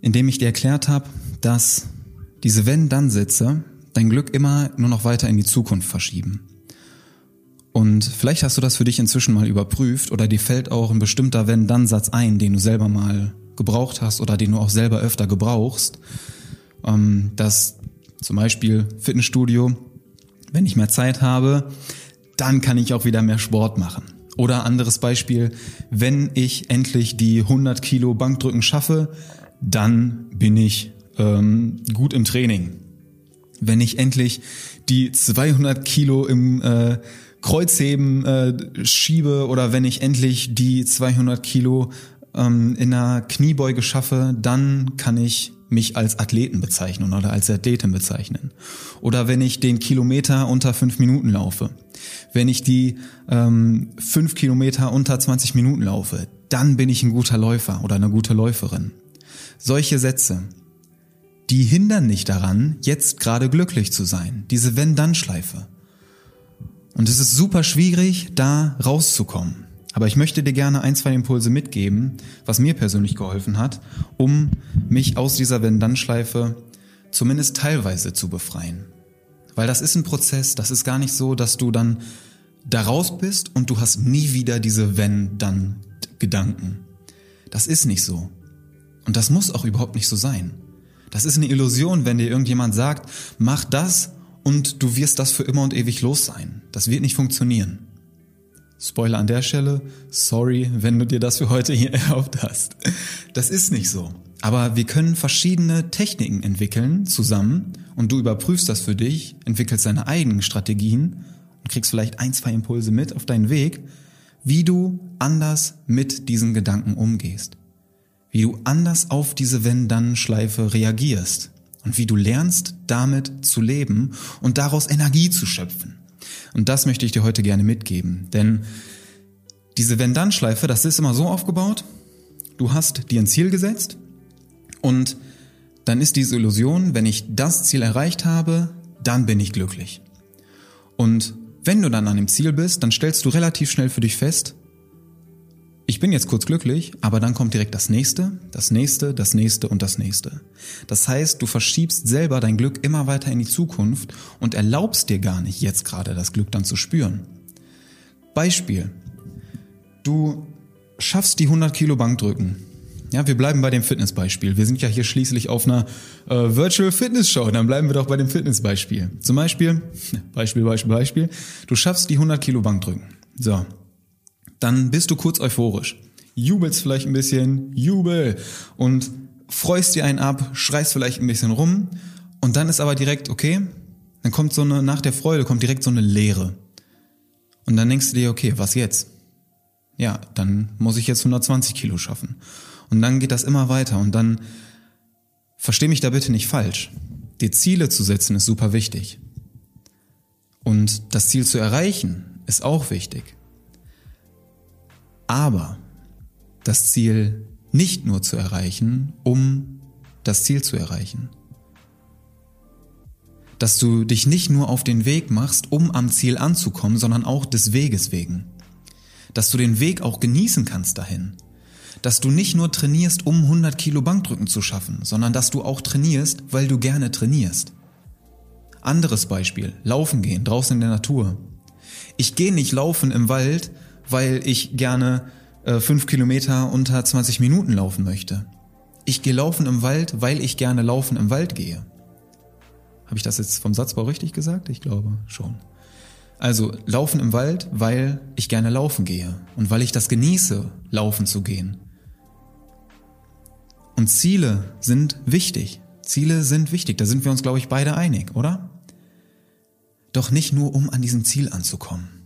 indem ich dir erklärt habe, dass diese Wenn-Dann-Sätze dein Glück immer nur noch weiter in die Zukunft verschieben. Und vielleicht hast du das für dich inzwischen mal überprüft oder dir fällt auch ein bestimmter Wenn-Dann-Satz ein, den du selber mal gebraucht hast oder den du auch selber öfter gebrauchst. Ähm, dass zum Beispiel Fitnessstudio, wenn ich mehr Zeit habe, dann kann ich auch wieder mehr Sport machen. Oder anderes Beispiel, wenn ich endlich die 100 Kilo Bankdrücken schaffe, dann bin ich ähm, gut im Training. Wenn ich endlich die 200 Kilo im äh, Kreuzheben äh, schiebe oder wenn ich endlich die 200 Kilo ähm, in einer Kniebeuge schaffe, dann kann ich mich als Athleten bezeichnen oder als Athletin bezeichnen. Oder wenn ich den Kilometer unter fünf Minuten laufe. Wenn ich die ähm, fünf Kilometer unter 20 Minuten laufe, dann bin ich ein guter Läufer oder eine gute Läuferin. Solche Sätze, die hindern nicht daran, jetzt gerade glücklich zu sein. Diese Wenn-Dann-Schleife. Und es ist super schwierig, da rauszukommen. Aber ich möchte dir gerne ein, zwei Impulse mitgeben, was mir persönlich geholfen hat, um mich aus dieser Wenn-Dann-Schleife zumindest teilweise zu befreien. Weil das ist ein Prozess, das ist gar nicht so, dass du dann da raus bist und du hast nie wieder diese Wenn-Dann-Gedanken. Das ist nicht so. Und das muss auch überhaupt nicht so sein. Das ist eine Illusion, wenn dir irgendjemand sagt, mach das und du wirst das für immer und ewig los sein. Das wird nicht funktionieren. Spoiler an der Stelle, sorry, wenn du dir das für heute hier erhofft hast. Das ist nicht so. Aber wir können verschiedene Techniken entwickeln zusammen und du überprüfst das für dich, entwickelst deine eigenen Strategien und kriegst vielleicht ein, zwei Impulse mit auf deinen Weg, wie du anders mit diesen Gedanken umgehst. Wie du anders auf diese Wenn-Dann-Schleife reagierst und wie du lernst, damit zu leben und daraus Energie zu schöpfen. Und das möchte ich dir heute gerne mitgeben. Denn diese Wenn-Dann-Schleife, das ist immer so aufgebaut, du hast dir ein Ziel gesetzt und dann ist diese Illusion, wenn ich das Ziel erreicht habe, dann bin ich glücklich. Und wenn du dann an dem Ziel bist, dann stellst du relativ schnell für dich fest, ich bin jetzt kurz glücklich, aber dann kommt direkt das nächste, das nächste, das nächste und das nächste. Das heißt, du verschiebst selber dein Glück immer weiter in die Zukunft und erlaubst dir gar nicht jetzt gerade das Glück dann zu spüren. Beispiel. Du schaffst die 100 Kilo Bankdrücken. Ja, wir bleiben bei dem Fitnessbeispiel. Wir sind ja hier schließlich auf einer äh, Virtual Fitness Show. Dann bleiben wir doch bei dem Fitnessbeispiel. Zum Beispiel, Beispiel, Beispiel, Beispiel. Du schaffst die 100 Kilo Bankdrücken. So dann bist du kurz euphorisch. Jubelst vielleicht ein bisschen, jubel und freust dir einen ab, schreist vielleicht ein bisschen rum und dann ist aber direkt, okay, dann kommt so eine, nach der Freude kommt direkt so eine Leere. Und dann denkst du dir, okay, was jetzt? Ja, dann muss ich jetzt 120 Kilo schaffen. Und dann geht das immer weiter und dann, versteh mich da bitte nicht falsch, dir Ziele zu setzen ist super wichtig. Und das Ziel zu erreichen ist auch wichtig aber das Ziel nicht nur zu erreichen, um das Ziel zu erreichen. Dass du dich nicht nur auf den Weg machst, um am Ziel anzukommen, sondern auch des Weges wegen. Dass du den Weg auch genießen kannst dahin. Dass du nicht nur trainierst, um 100 Kilo Bankdrücken zu schaffen, sondern dass du auch trainierst, weil du gerne trainierst. Anderes Beispiel, laufen gehen, draußen in der Natur. Ich gehe nicht laufen im Wald, weil ich gerne äh, fünf Kilometer unter 20 Minuten laufen möchte. Ich gehe laufen im Wald, weil ich gerne laufen im Wald gehe. Habe ich das jetzt vom Satzbau richtig gesagt? Ich glaube schon. Also laufen im Wald, weil ich gerne laufen gehe und weil ich das genieße, laufen zu gehen. Und Ziele sind wichtig. Ziele sind wichtig. Da sind wir uns, glaube ich, beide einig, oder? Doch nicht nur, um an diesem Ziel anzukommen.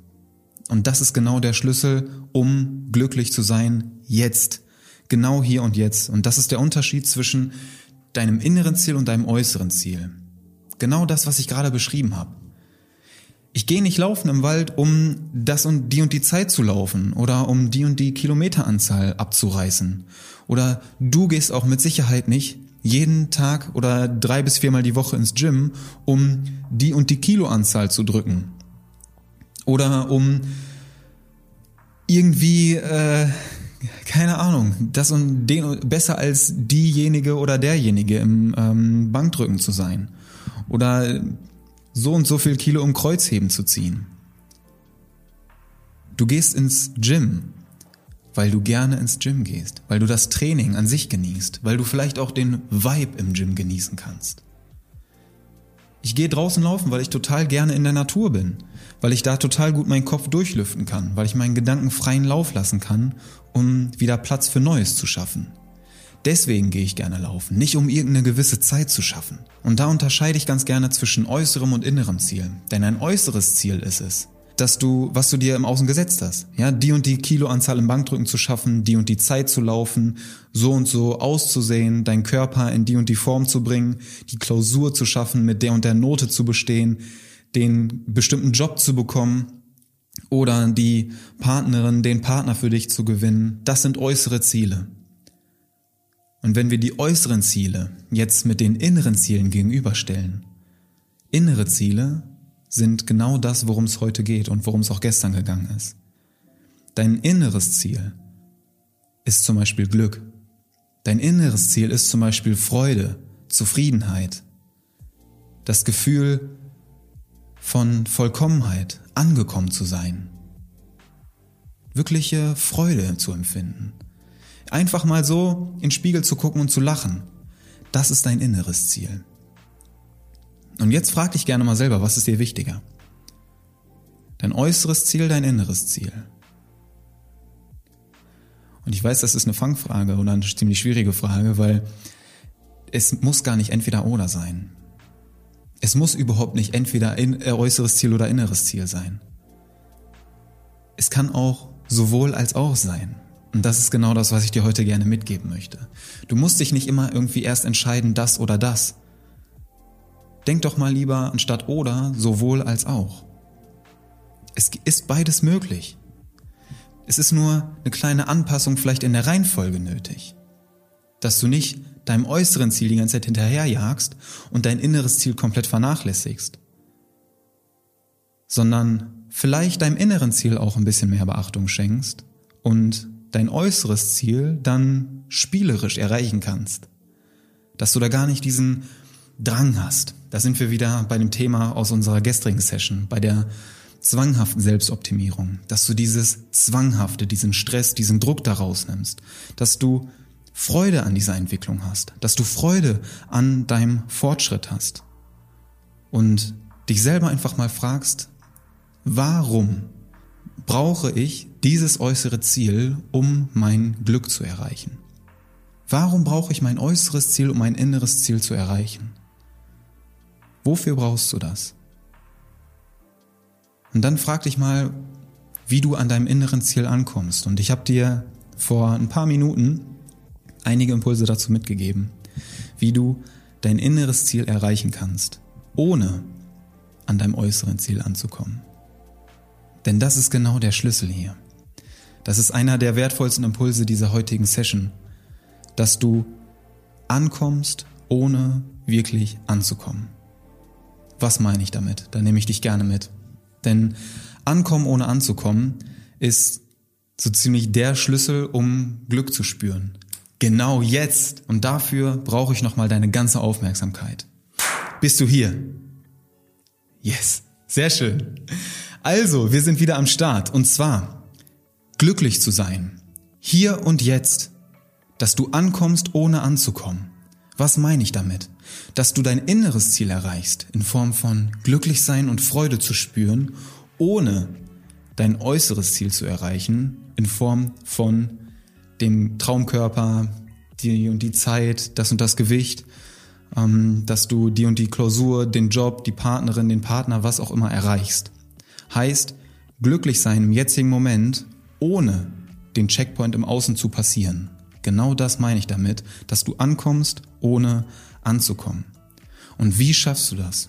Und das ist genau der Schlüssel, um glücklich zu sein, jetzt. Genau hier und jetzt. Und das ist der Unterschied zwischen deinem inneren Ziel und deinem äußeren Ziel. Genau das, was ich gerade beschrieben habe. Ich gehe nicht laufen im Wald, um das und die und die Zeit zu laufen oder um die und die Kilometeranzahl abzureißen. Oder du gehst auch mit Sicherheit nicht jeden Tag oder drei bis viermal die Woche ins Gym, um die und die Kiloanzahl zu drücken oder um irgendwie, äh, keine Ahnung, das und den besser als diejenige oder derjenige im ähm, Bankdrücken zu sein oder so und so viel Kilo um Kreuzheben zu ziehen. Du gehst ins Gym, weil du gerne ins Gym gehst, weil du das Training an sich genießt, weil du vielleicht auch den Vibe im Gym genießen kannst. Ich gehe draußen laufen, weil ich total gerne in der Natur bin, weil ich da total gut meinen Kopf durchlüften kann, weil ich meinen Gedanken freien Lauf lassen kann, um wieder Platz für Neues zu schaffen. Deswegen gehe ich gerne laufen, nicht um irgendeine gewisse Zeit zu schaffen. Und da unterscheide ich ganz gerne zwischen äußerem und innerem Ziel. Denn ein äußeres Ziel ist es, dass du, was du dir im Außen gesetzt hast. Ja, die und die Kiloanzahl im Bankdrücken zu schaffen, die und die Zeit zu laufen, so und so auszusehen, deinen Körper in die und die Form zu bringen, die Klausur zu schaffen, mit der und der Note zu bestehen, den bestimmten Job zu bekommen oder die Partnerin, den Partner für dich zu gewinnen. Das sind äußere Ziele. Und wenn wir die äußeren Ziele jetzt mit den inneren Zielen gegenüberstellen, innere Ziele sind genau das, worum es heute geht und worum es auch gestern gegangen ist. Dein inneres Ziel ist zum Beispiel Glück. Dein inneres Ziel ist zum Beispiel Freude, Zufriedenheit, das Gefühl von Vollkommenheit, angekommen zu sein, wirkliche Freude zu empfinden. Einfach mal so in den Spiegel zu gucken und zu lachen, das ist dein inneres Ziel. Und jetzt frag dich gerne mal selber, was ist dir wichtiger? Dein äußeres Ziel, dein inneres Ziel. Und ich weiß, das ist eine Fangfrage oder eine ziemlich schwierige Frage, weil es muss gar nicht entweder oder sein. Es muss überhaupt nicht entweder in, äh, äußeres Ziel oder inneres Ziel sein. Es kann auch sowohl als auch sein. Und das ist genau das, was ich dir heute gerne mitgeben möchte. Du musst dich nicht immer irgendwie erst entscheiden, das oder das, Denk doch mal lieber anstatt oder sowohl als auch. Es ist beides möglich. Es ist nur eine kleine Anpassung vielleicht in der Reihenfolge nötig. Dass du nicht deinem äußeren Ziel die ganze Zeit hinterherjagst und dein inneres Ziel komplett vernachlässigst, sondern vielleicht deinem inneren Ziel auch ein bisschen mehr Beachtung schenkst und dein äußeres Ziel dann spielerisch erreichen kannst. Dass du da gar nicht diesen Drang hast. Da sind wir wieder bei dem Thema aus unserer gestrigen Session, bei der zwanghaften Selbstoptimierung, dass du dieses Zwanghafte, diesen Stress, diesen Druck daraus nimmst, dass du Freude an dieser Entwicklung hast, dass du Freude an deinem Fortschritt hast und dich selber einfach mal fragst, warum brauche ich dieses äußere Ziel, um mein Glück zu erreichen? Warum brauche ich mein äußeres Ziel, um mein inneres Ziel zu erreichen? Wofür brauchst du das? Und dann frag dich mal, wie du an deinem inneren Ziel ankommst. Und ich habe dir vor ein paar Minuten einige Impulse dazu mitgegeben, wie du dein inneres Ziel erreichen kannst, ohne an deinem äußeren Ziel anzukommen. Denn das ist genau der Schlüssel hier. Das ist einer der wertvollsten Impulse dieser heutigen Session, dass du ankommst, ohne wirklich anzukommen. Was meine ich damit? Da nehme ich dich gerne mit. Denn ankommen ohne anzukommen ist so ziemlich der Schlüssel, um Glück zu spüren. Genau jetzt. Und dafür brauche ich nochmal deine ganze Aufmerksamkeit. Bist du hier? Yes. Sehr schön. Also, wir sind wieder am Start. Und zwar, glücklich zu sein. Hier und jetzt. Dass du ankommst, ohne anzukommen. Was meine ich damit? Dass du dein inneres Ziel erreichst, in Form von glücklich sein und Freude zu spüren, ohne dein äußeres Ziel zu erreichen, in Form von dem Traumkörper, die und die Zeit, das und das Gewicht, ähm, dass du die und die Klausur, den Job, die Partnerin, den Partner, was auch immer erreichst. Heißt, glücklich sein im jetzigen Moment, ohne den Checkpoint im Außen zu passieren. Genau das meine ich damit, dass du ankommst, ohne anzukommen. Und wie schaffst du das?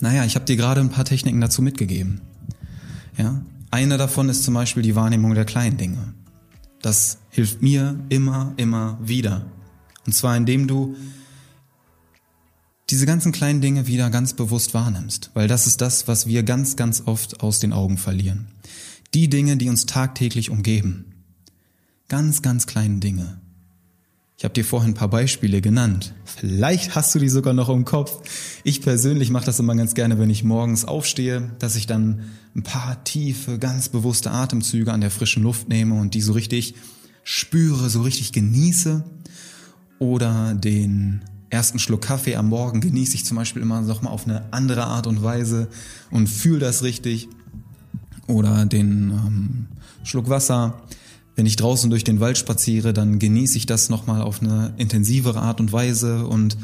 Naja, ich habe dir gerade ein paar Techniken dazu mitgegeben. Ja, eine davon ist zum Beispiel die Wahrnehmung der kleinen Dinge. Das hilft mir immer, immer wieder. Und zwar indem du diese ganzen kleinen Dinge wieder ganz bewusst wahrnimmst, weil das ist das, was wir ganz, ganz oft aus den Augen verlieren. Die Dinge, die uns tagtäglich umgeben. Ganz, ganz kleinen Dinge. Ich habe dir vorhin ein paar Beispiele genannt. Vielleicht hast du die sogar noch im Kopf. Ich persönlich mache das immer ganz gerne, wenn ich morgens aufstehe, dass ich dann ein paar tiefe, ganz bewusste Atemzüge an der frischen Luft nehme und die so richtig spüre, so richtig genieße. Oder den ersten Schluck Kaffee am Morgen genieße ich zum Beispiel immer noch mal auf eine andere Art und Weise und fühle das richtig. Oder den ähm, Schluck Wasser. Wenn ich draußen durch den Wald spaziere, dann genieße ich das noch mal auf eine intensivere Art und Weise und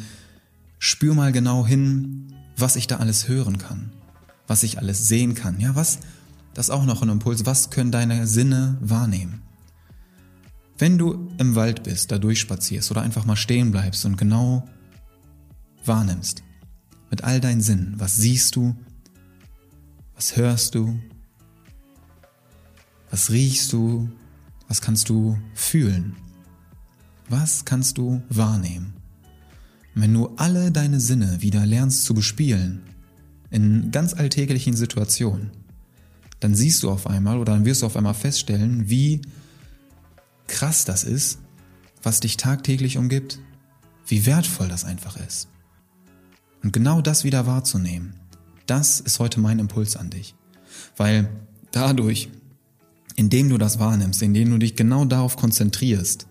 spür mal genau hin, was ich da alles hören kann, was ich alles sehen kann. Ja, was, das ist auch noch ein Impuls, was können deine Sinne wahrnehmen? Wenn du im Wald bist, da durchspazierst oder einfach mal stehen bleibst und genau wahrnimmst, mit all deinen Sinnen, was siehst du, was hörst du, was riechst du, was kannst du fühlen, was kannst du wahrnehmen. Wenn du alle deine Sinne wieder lernst zu bespielen, in ganz alltäglichen Situationen, dann siehst du auf einmal oder dann wirst du auf einmal feststellen, wie krass das ist, was dich tagtäglich umgibt, wie wertvoll das einfach ist. Und genau das wieder wahrzunehmen, das ist heute mein Impuls an dich. Weil dadurch, indem du das wahrnimmst, indem du dich genau darauf konzentrierst,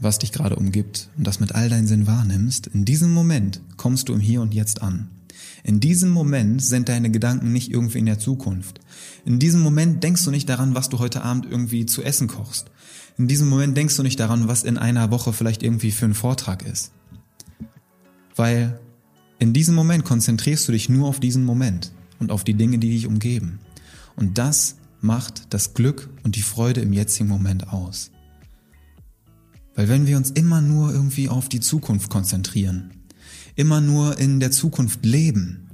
was dich gerade umgibt und das mit all deinen Sinn wahrnimmst, in diesem Moment kommst du im Hier und Jetzt an. In diesem Moment sind deine Gedanken nicht irgendwie in der Zukunft. In diesem Moment denkst du nicht daran, was du heute Abend irgendwie zu essen kochst. In diesem Moment denkst du nicht daran, was in einer Woche vielleicht irgendwie für ein Vortrag ist. Weil in diesem Moment konzentrierst du dich nur auf diesen Moment und auf die Dinge, die dich umgeben. Und das macht das Glück und die Freude im jetzigen Moment aus. Weil wenn wir uns immer nur irgendwie auf die Zukunft konzentrieren, immer nur in der Zukunft leben,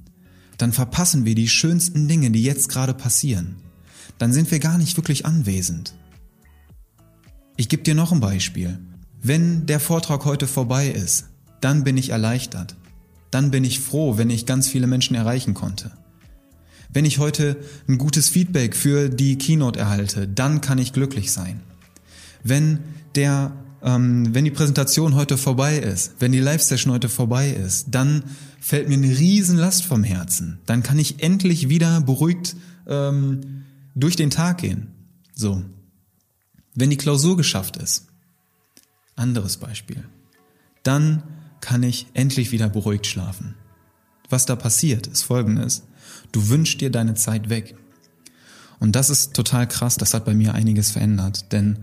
dann verpassen wir die schönsten Dinge, die jetzt gerade passieren. Dann sind wir gar nicht wirklich anwesend. Ich gebe dir noch ein Beispiel. Wenn der Vortrag heute vorbei ist, dann bin ich erleichtert. Dann bin ich froh, wenn ich ganz viele Menschen erreichen konnte. Wenn ich heute ein gutes Feedback für die Keynote erhalte, dann kann ich glücklich sein. Wenn der ähm, wenn die Präsentation heute vorbei ist, wenn die Live-Session heute vorbei ist, dann fällt mir eine Riesenlast vom Herzen. Dann kann ich endlich wieder beruhigt ähm, durch den Tag gehen. So. Wenn die Klausur geschafft ist, anderes Beispiel, dann kann ich endlich wieder beruhigt schlafen. Was da passiert, ist folgendes. Du wünschst dir deine Zeit weg. Und das ist total krass, das hat bei mir einiges verändert, denn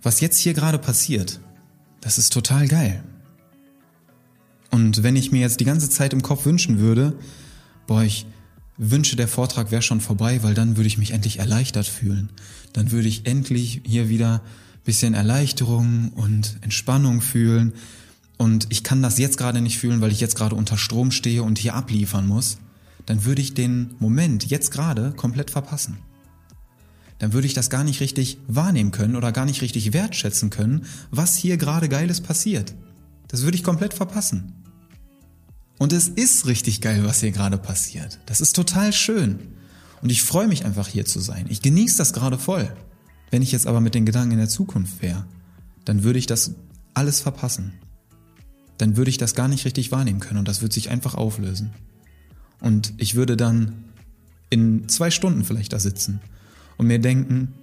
was jetzt hier gerade passiert, das ist total geil. Und wenn ich mir jetzt die ganze Zeit im Kopf wünschen würde, boah, ich wünsche, der Vortrag wäre schon vorbei, weil dann würde ich mich endlich erleichtert fühlen. Dann würde ich endlich hier wieder bisschen Erleichterung und Entspannung fühlen. Und ich kann das jetzt gerade nicht fühlen, weil ich jetzt gerade unter Strom stehe und hier abliefern muss. Dann würde ich den Moment jetzt gerade komplett verpassen dann würde ich das gar nicht richtig wahrnehmen können oder gar nicht richtig wertschätzen können, was hier gerade Geiles passiert. Das würde ich komplett verpassen. Und es ist richtig geil, was hier gerade passiert. Das ist total schön. Und ich freue mich einfach hier zu sein. Ich genieße das gerade voll. Wenn ich jetzt aber mit den Gedanken in der Zukunft wäre, dann würde ich das alles verpassen. Dann würde ich das gar nicht richtig wahrnehmen können und das würde sich einfach auflösen. Und ich würde dann in zwei Stunden vielleicht da sitzen und mir denken,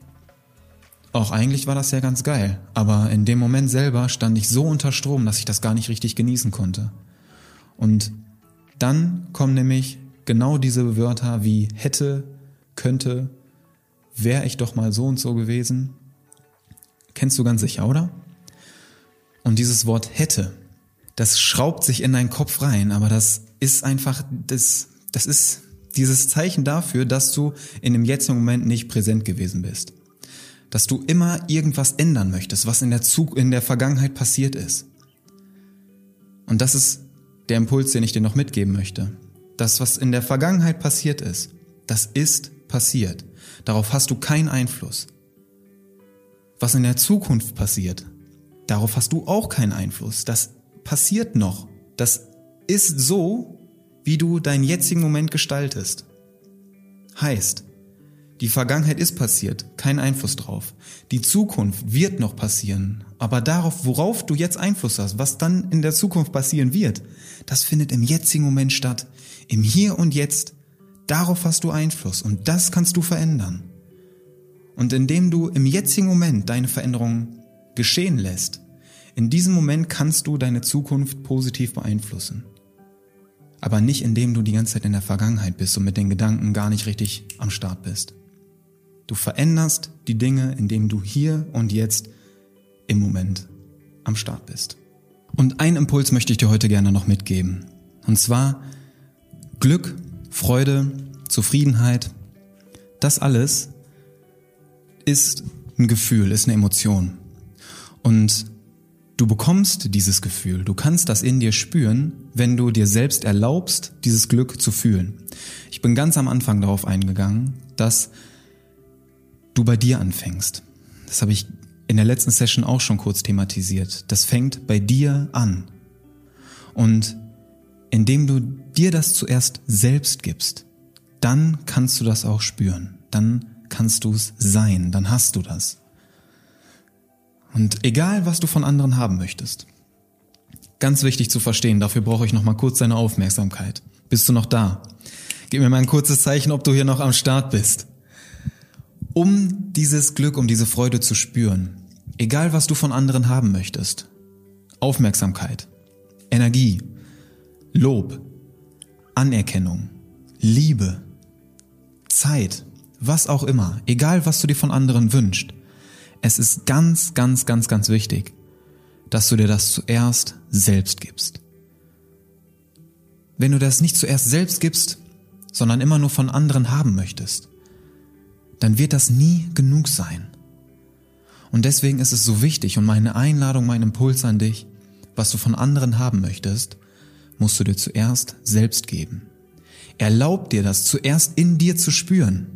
auch eigentlich war das ja ganz geil, aber in dem Moment selber stand ich so unter Strom, dass ich das gar nicht richtig genießen konnte. Und dann kommen nämlich genau diese Wörter wie hätte, könnte, wäre ich doch mal so und so gewesen. Kennst du ganz sicher, oder? Und dieses Wort hätte, das schraubt sich in deinen Kopf rein, aber das ist einfach, das, das ist dieses Zeichen dafür, dass du in dem jetzigen Moment nicht präsent gewesen bist. Dass du immer irgendwas ändern möchtest, was in der, Zug in der Vergangenheit passiert ist. Und das ist der Impuls, den ich dir noch mitgeben möchte. Das, was in der Vergangenheit passiert ist, das ist passiert. Darauf hast du keinen Einfluss. Was in der Zukunft passiert, darauf hast du auch keinen Einfluss. Das passiert noch. Das ist so, wie du deinen jetzigen Moment gestaltest. Heißt, die Vergangenheit ist passiert, kein Einfluss drauf. Die Zukunft wird noch passieren, aber darauf, worauf du jetzt Einfluss hast, was dann in der Zukunft passieren wird, das findet im jetzigen Moment statt, im Hier und Jetzt. Darauf hast du Einfluss und das kannst du verändern. Und indem du im jetzigen Moment deine Veränderung geschehen lässt, In diesem Moment kannst du deine Zukunft positiv beeinflussen. Aber nicht indem du die ganze Zeit in der Vergangenheit bist und mit den Gedanken gar nicht richtig am Start bist. Du veränderst die Dinge, indem du hier und jetzt im Moment am Start bist. Und einen Impuls möchte ich dir heute gerne noch mitgeben. Und zwar Glück, Freude, Zufriedenheit, das alles ist ein Gefühl, ist eine Emotion. Und du bekommst dieses Gefühl, du kannst das in dir spüren, wenn du dir selbst erlaubst, dieses Glück zu fühlen. Ich bin ganz am Anfang darauf eingegangen, dass du bei dir anfängst. Das habe ich in der letzten Session auch schon kurz thematisiert. Das fängt bei dir an. Und indem du dir das zuerst selbst gibst, dann kannst du das auch spüren. Dann kannst du es sein. Dann hast du das. Und egal, was du von anderen haben möchtest. Ganz wichtig zu verstehen, dafür brauche ich noch mal kurz deine Aufmerksamkeit. Bist du noch da? Gib mir mal ein kurzes Zeichen, ob du hier noch am Start bist um dieses Glück, um diese Freude zu spüren, egal was du von anderen haben möchtest, Aufmerksamkeit, Energie, Lob, Anerkennung, Liebe, Zeit, was auch immer, egal was du dir von anderen wünschst, es ist ganz, ganz, ganz, ganz wichtig, dass du dir das zuerst selbst gibst. Wenn du das nicht zuerst selbst gibst, sondern immer nur von anderen haben möchtest, dann wird das nie genug sein. Und deswegen ist es so wichtig und meine Einladung, mein Impuls an dich, was du von anderen haben möchtest, musst du dir zuerst selbst geben. Erlaub dir das zuerst in dir zu spüren.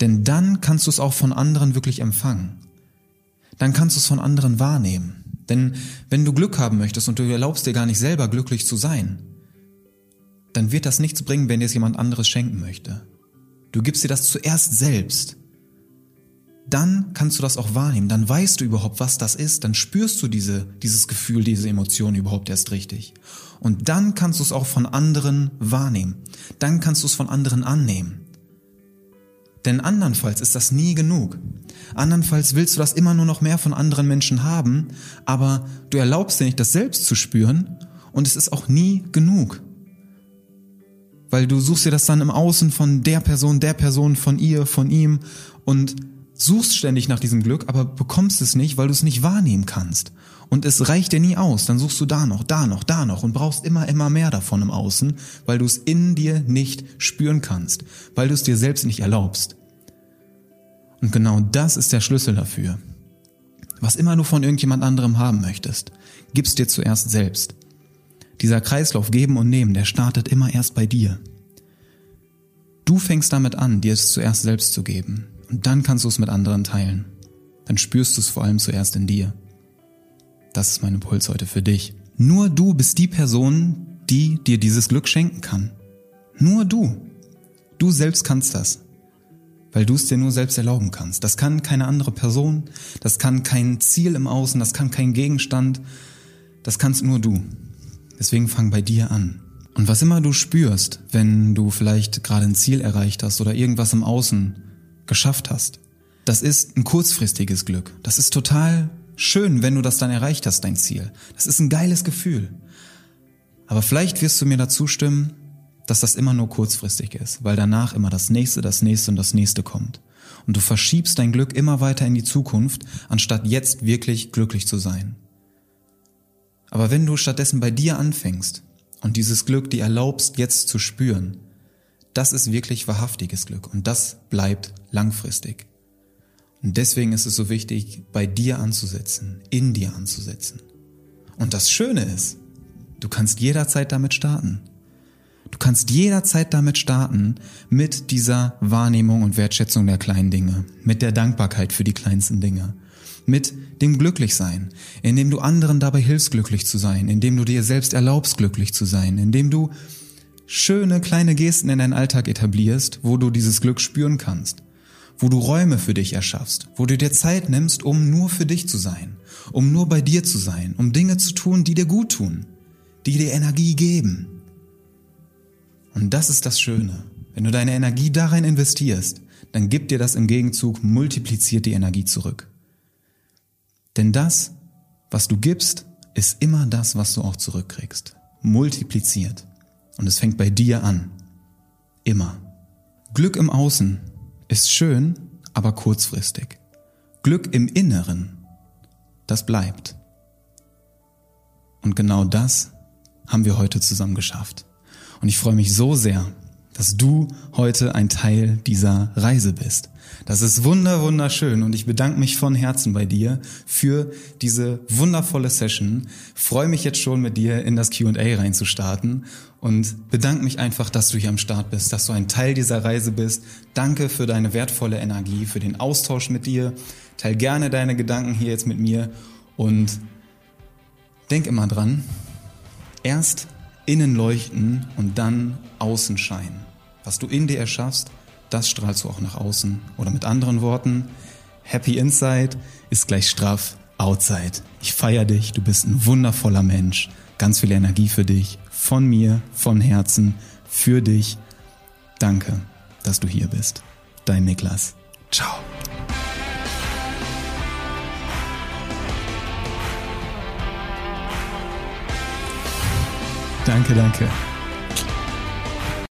Denn dann kannst du es auch von anderen wirklich empfangen. Dann kannst du es von anderen wahrnehmen. Denn wenn du Glück haben möchtest und du erlaubst dir gar nicht selber glücklich zu sein, dann wird das nichts bringen, wenn dir es jemand anderes schenken möchte. Du gibst dir das zuerst selbst. Dann kannst du das auch wahrnehmen. Dann weißt du überhaupt, was das ist. Dann spürst du diese, dieses Gefühl, diese Emotion überhaupt erst richtig. Und dann kannst du es auch von anderen wahrnehmen. Dann kannst du es von anderen annehmen. Denn andernfalls ist das nie genug. Andernfalls willst du das immer nur noch mehr von anderen Menschen haben, aber du erlaubst dir nicht, das selbst zu spüren und es ist auch nie genug. Weil du suchst dir das dann im Außen von der Person, der Person, von ihr, von ihm und suchst ständig nach diesem Glück, aber bekommst es nicht, weil du es nicht wahrnehmen kannst. Und es reicht dir nie aus. Dann suchst du da noch, da noch, da noch und brauchst immer, immer mehr davon im Außen, weil du es in dir nicht spüren kannst, weil du es dir selbst nicht erlaubst. Und genau das ist der Schlüssel dafür. Was immer du von irgendjemand anderem haben möchtest, gibst dir zuerst selbst. Dieser Kreislauf geben und nehmen, der startet immer erst bei dir. Du fängst damit an, dir es zuerst selbst zu geben. Und dann kannst du es mit anderen teilen. Dann spürst du es vor allem zuerst in dir. Das ist mein Impuls heute für dich. Nur du bist die Person, die dir dieses Glück schenken kann. Nur du. Du selbst kannst das. Weil du es dir nur selbst erlauben kannst. Das kann keine andere Person, das kann kein Ziel im Außen, das kann kein Gegenstand, das kannst nur du. Deswegen fang bei dir an. Und was immer du spürst, wenn du vielleicht gerade ein Ziel erreicht hast oder irgendwas im Außen geschafft hast, das ist ein kurzfristiges Glück. Das ist total schön, wenn du das dann erreicht hast, dein Ziel. Das ist ein geiles Gefühl. Aber vielleicht wirst du mir dazu stimmen, dass das immer nur kurzfristig ist, weil danach immer das nächste, das nächste und das nächste kommt. Und du verschiebst dein Glück immer weiter in die Zukunft, anstatt jetzt wirklich glücklich zu sein. Aber wenn du stattdessen bei dir anfängst und dieses Glück dir erlaubst, jetzt zu spüren, das ist wirklich wahrhaftiges Glück und das bleibt langfristig. Und deswegen ist es so wichtig, bei dir anzusetzen, in dir anzusetzen. Und das Schöne ist, du kannst jederzeit damit starten. Du kannst jederzeit damit starten, mit dieser Wahrnehmung und Wertschätzung der kleinen Dinge, mit der Dankbarkeit für die kleinsten Dinge, mit dem Glücklichsein, indem du anderen dabei hilfst, glücklich zu sein, indem du dir selbst erlaubst, glücklich zu sein, indem du schöne kleine Gesten in deinen Alltag etablierst, wo du dieses Glück spüren kannst, wo du Räume für dich erschaffst, wo du dir Zeit nimmst, um nur für dich zu sein, um nur bei dir zu sein, um Dinge zu tun, die dir gut tun, die dir Energie geben. Und das ist das Schöne. Wenn du deine Energie darin investierst, dann gibt dir das im Gegenzug multipliziert die Energie zurück. Denn das, was du gibst, ist immer das, was du auch zurückkriegst. Multipliziert. Und es fängt bei dir an. Immer. Glück im Außen ist schön, aber kurzfristig. Glück im Inneren, das bleibt. Und genau das haben wir heute zusammen geschafft. Und ich freue mich so sehr, dass du heute ein Teil dieser Reise bist. Das ist wunder, wunderschön und ich bedanke mich von Herzen bei dir für diese wundervolle Session. Freue mich jetzt schon mit dir in das Q&A reinzustarten und bedanke mich einfach, dass du hier am Start bist, dass du ein Teil dieser Reise bist. Danke für deine wertvolle Energie, für den Austausch mit dir. Teil gerne deine Gedanken hier jetzt mit mir und denk immer dran, erst innen leuchten und dann außen scheinen. Was du in dir erschaffst, das strahlst du auch nach außen. Oder mit anderen Worten, Happy Inside ist gleich straff Outside. Ich feiere dich, du bist ein wundervoller Mensch. Ganz viel Energie für dich, von mir, von Herzen, für dich. Danke, dass du hier bist. Dein Niklas. Ciao. Danke, danke.